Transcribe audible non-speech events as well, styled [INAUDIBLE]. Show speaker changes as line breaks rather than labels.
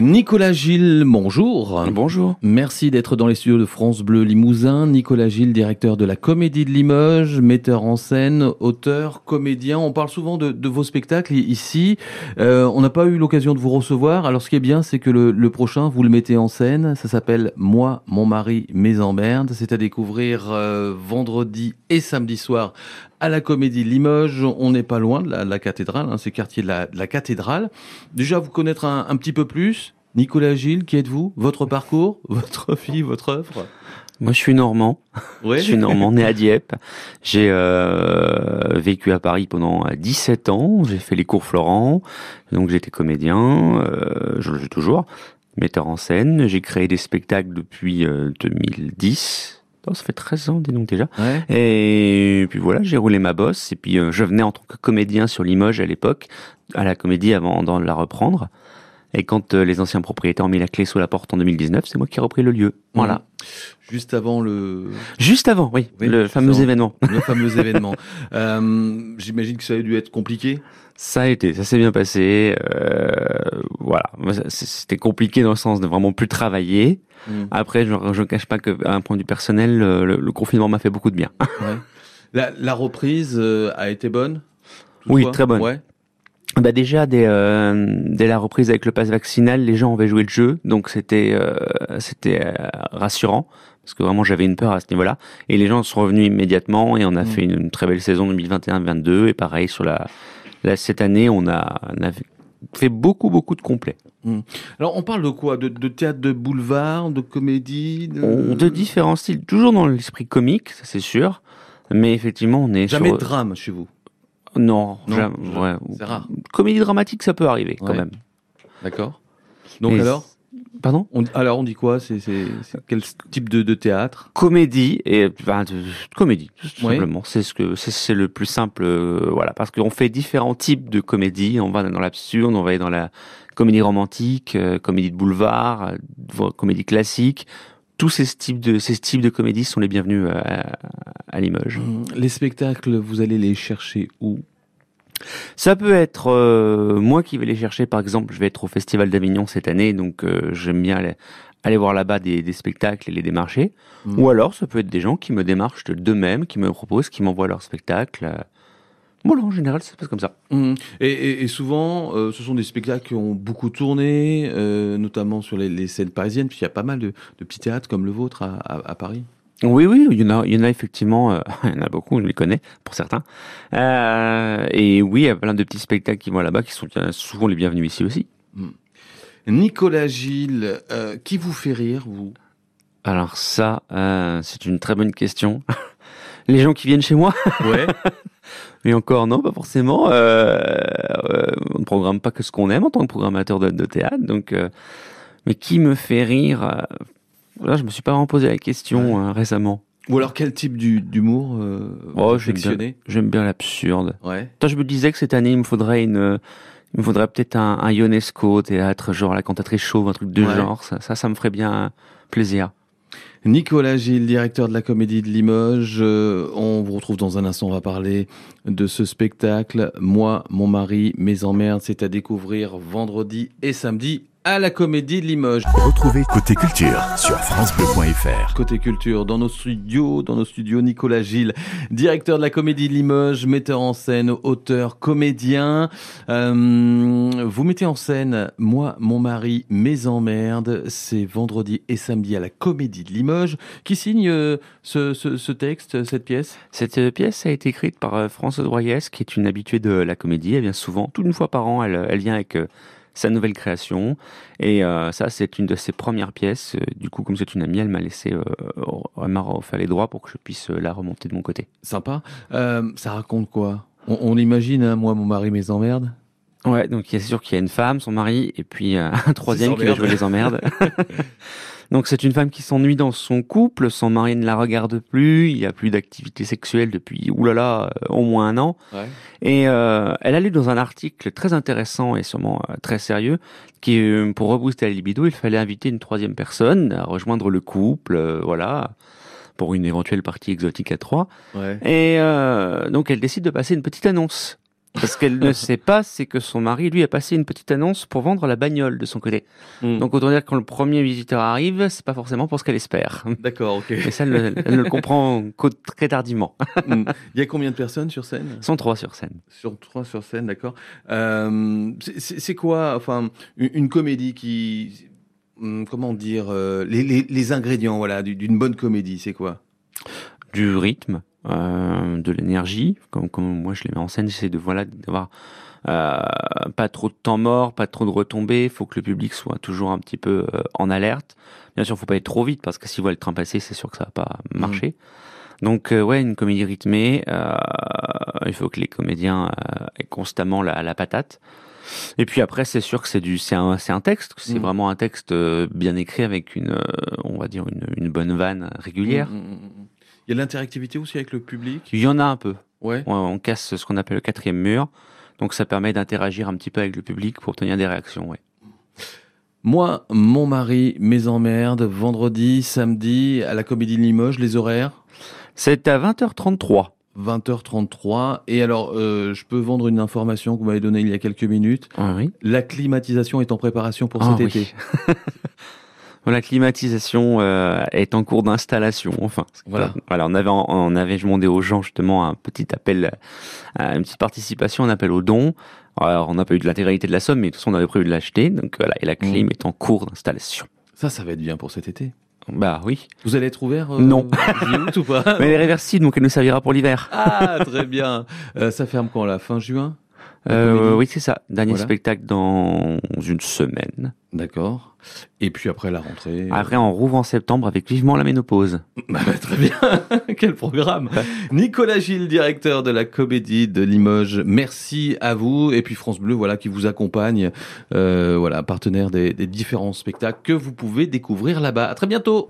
Nicolas Gilles, bonjour.
Bonjour.
Merci d'être dans les studios de France Bleu Limousin. Nicolas Gilles, directeur de la Comédie de Limoges, metteur en scène, auteur, comédien. On parle souvent de, vos spectacles ici. Euh, on n'a pas eu l'occasion de vous recevoir. Alors ce qui est bien, c'est que le, prochain, vous le mettez en scène. Ça s'appelle Moi, mon mari, mes emmerdes. C'est à découvrir euh, vendredi et samedi soir à la Comédie Limoges. On n'est pas loin de la, cathédrale, hein, c'est quartier de la, cathédrale. Déjà, vous connaître un, petit peu plus. Nicolas Gilles, qui êtes-vous? Votre parcours? [LAUGHS] Votre vie Votre œuvre?
Moi, je suis normand. je suis normand, né à Dieppe. J'ai euh, vécu à Paris pendant 17 ans. J'ai fait les cours Florent. Donc, j'étais comédien. Euh, je le suis toujours. Metteur en scène. J'ai créé des spectacles depuis 2010 Ça fait 13 ans, dis donc déjà. Et puis voilà, j'ai roulé ma bosse. Et puis euh, je venais en tant que comédien sur Limoges à l'époque, à la comédie avant de la reprendre. Et quand euh, les anciens propriétaires ont mis la clé sous la porte en 2019, c'est moi qui ai repris le lieu. Voilà. Mmh.
Juste avant le.
Juste avant, oui, le fameux événement.
Le fameux [LAUGHS] événement. Euh, J'imagine que ça a dû être compliqué.
Ça a été, ça s'est bien passé. Euh, voilà, c'était compliqué dans le sens de vraiment plus travailler. Mm. Après, je ne cache pas qu'à un point vue personnel, le, confinement m'a fait beaucoup de bien.
Ouais. La, reprise a été bonne?
Oui, très bonne. Ouais. Bah déjà dès, euh, dès la reprise avec le pass vaccinal, les gens avaient joué le jeu, donc c'était euh, c'était euh, rassurant parce que vraiment j'avais une peur à ce niveau-là. Et les gens sont revenus immédiatement et on a mm. fait une, très belle saison 2021-22 et pareil sur la, cette année on a, on a fait beaucoup beaucoup de complets.
Hmm. Alors on parle de quoi? De, théâtre de boulevard, de comédie
de... différents styles, toujours dans l'esprit comique, ça c'est sûr. Mais effectivement, on est
jamais de drame chez vous.
Non, jamais. c'est rare. Comédie dramatique, ça peut arriver quand même.
D'accord. Donc alors
Pardon?
Alors on dit quoi? C'est quel type de, théâtre?
Comédie et comédie tout simplement. C'est ce que c'est le plus simple, euh, voilà, parce qu'on fait différents types de comédie. On va dans l'absurde, on va aller dans la comédie romantique, euh, comédie de boulevard, euh, comédie classique. Tous ces types de ces types de comédies sont les bienvenus à, à Limoges.
Les spectacles, vous allez les chercher où?
Ça peut être euh, moi qui vais les chercher, par exemple, je vais être au Festival d'Avignon cette année, donc euh, j'aime bien aller, voir là-bas des, spectacles et les démarcher. Mmh. Ou alors, ça peut être des gens qui me démarchent d'eux-mêmes, qui me proposent, qui m'envoient leurs spectacles. Voilà, en général, ça se passe comme ça.
Mmh. Et, souvent, euh, ce sont des spectacles qui ont beaucoup tourné, notamment sur les, scènes parisiennes, puis il y a pas mal de, petits théâtres comme le vôtre à Paris.
Oui, oui, il y en a, il y en a effectivement, euh, [LAUGHS] il y en a beaucoup, je les connais pour certains. Euh, et oui, il y a plein de petits spectacles qui vont là-bas, qui sont souvent les bienvenus ici aussi. Hmm.
Nicolas Gilles, euh, qui vous fait rire, vous?
Alors ça, c'est une très bonne question. [LAUGHS] les gens qui viennent chez moi?
Ouais. [LAUGHS]
Mais encore non, pas forcément. on ne programme pas que ce qu'on aime en tant que programmateur de, de théâtre, donc. mais qui me fait rire Là, je me suis pas vraiment posé la question euh, récemment.
Ou alors quel type d'humour euh, oh,
J'aime bien, l'absurde. Ouais. Toi, je me disais que cette année, il me faudrait une, il me faudrait peut-être un, un Ionesco théâtre, genre la cantatrice chauve, un truc de genre. Ça, ça, ça, me ferait bien plaisir.
Nicolas Gilles, directeur de la Comédie de Limoges. Euh, on vous retrouve dans un instant. On va parler de ce spectacle. Moi, mon mari, mes emmerdes. C'est à découvrir vendredi et samedi à la Comédie de Limoges.
Retrouvez Côté Culture sur francebleu.fr.
Côté Culture, dans nos studios, dans nos studios, Nicolas Gilles, directeur de la Comédie de Limoges, metteur en scène, auteur, comédien. Euh, vous mettez en scène Moi, mon mari, mes emmerdes. C'est vendredi et samedi à la Comédie de Limoges. Qui signe euh, ce, texte, cette pièce?
Cette euh, pièce a été écrite par Françoise Royès, qui est une habituée de la comédie. Elle vient souvent, toute une fois par an, elle, elle vient avec sa nouvelle création. Et euh, ça, c'est une de ses premières pièces. Euh, du coup, comme c'est une amie, elle m'a laissé, euh, elle m'a fait les droits pour que je puisse la remonter de mon côté.
Sympa. ça raconte quoi? On, imagine, hein, moi, mon mari, mes emmerdes?
Ouais, donc c'est sûr qu'il y a une femme, son mari, et puis [LAUGHS] un troisième qui va jouer les emmerdes. [LAUGHS] Donc c'est une femme qui s'ennuie dans son couple, son mari ne la regarde plus, il n'y a plus d'activité sexuelle depuis oulala euh, au moins un an. Ouais. Et euh, elle a lu dans un article très intéressant et sûrement euh, très sérieux qui pour rebooster la libido, il fallait inviter une troisième personne à rejoindre le couple, voilà pour une éventuelle partie exotique à trois. Ouais. Et donc elle décide de passer une petite annonce Ce qu'elle ne [LAUGHS] sait pas, c'est que son mari, lui, a passé une petite annonce pour vendre la bagnole de son côté. Hmm. Donc autant dire que quand le premier visiteur arrive, c'est pas forcément pour ce qu'elle espère.
D'accord, ok.
Mais ça, elle, ne le comprend qu'au très tardivement. [LAUGHS]
Hmm. Il y a combien de personnes sur scène?
103 sur scène.
Sur trois sur scène, d'accord. Euh, c'est quoi, enfin, une, comédie qui, hmm, comment dire, euh, les, les, ingrédients, voilà, d'une bonne comédie, c'est quoi?
Du rythme, euh, de l'énergie. Comme, comme, moi je les mets en scène, j'essaie de voilà d'avoir euh, pas trop de temps mort, pas trop de retombées. Il faut que le public soit toujours un petit peu euh, en alerte. Bien sûr, faut pas être trop vite parce que si voit le train passer, c'est sûr que ça va pas mmh. marcher. Donc ouais, une comédie rythmée. il faut que les comédiens aient constamment la, la patate. Et puis après, c'est sûr que c'est du, c'est un, texte. C'est mmh. vraiment un texte bien écrit avec une, on va dire une, une bonne vanne régulière. Mmh,
il y a de l'interactivité aussi avec le public?
Il y en a un peu. Ouais. On, casse ce qu'on appelle le quatrième mur. Donc ça permet d'interagir un petit peu avec le public pour obtenir des réactions. Ouais.
Moi, mon mari, mes emmerdes, vendredi, samedi, à la Comédie de Limoges, les horaires?
C'est à 20h33.
20h33. Et alors, euh, je peux vendre une information que vous m'avez donnée il y a quelques minutes.
Ah oui.
La climatisation est en préparation pour cet ah été. [LAUGHS]
La climatisation euh, est en cours d'installation. Enfin, voilà. voilà, on avait on avait demandé aux gens justement un petit appel, euh, une petite participation, un appel aux dons. Alors, on n'a pas eu de l'intégralité de la somme, mais de toute façon, on avait prévu de l'acheter. Donc voilà, et la mmh. clim est en cours d'installation.
Ça, ça va être bien pour cet été.
Bah oui.
Vous allez être ouvert euh,
Non.
ou pas? [LAUGHS]
Mais elle est réversible, donc elle nous servira pour l'hiver.
Ah, très bien. ça ferme quand La fin juin?
Euh, oui, c'est ça. Dernier spectacle dans une semaine.
D'accord. Et puis après la rentrée.
Après, on rouvre en septembre avec vivement la ménopause. [LAUGHS]
Bah, bah, très bien. [LAUGHS] Quel programme. Nicolas Gilles, directeur de la Comédie de Limoges. Merci à vous. Et puis France Bleu, voilà, qui vous accompagne. Euh, voilà, partenaire des, des différents spectacles que vous pouvez découvrir là-bas. À très bientôt.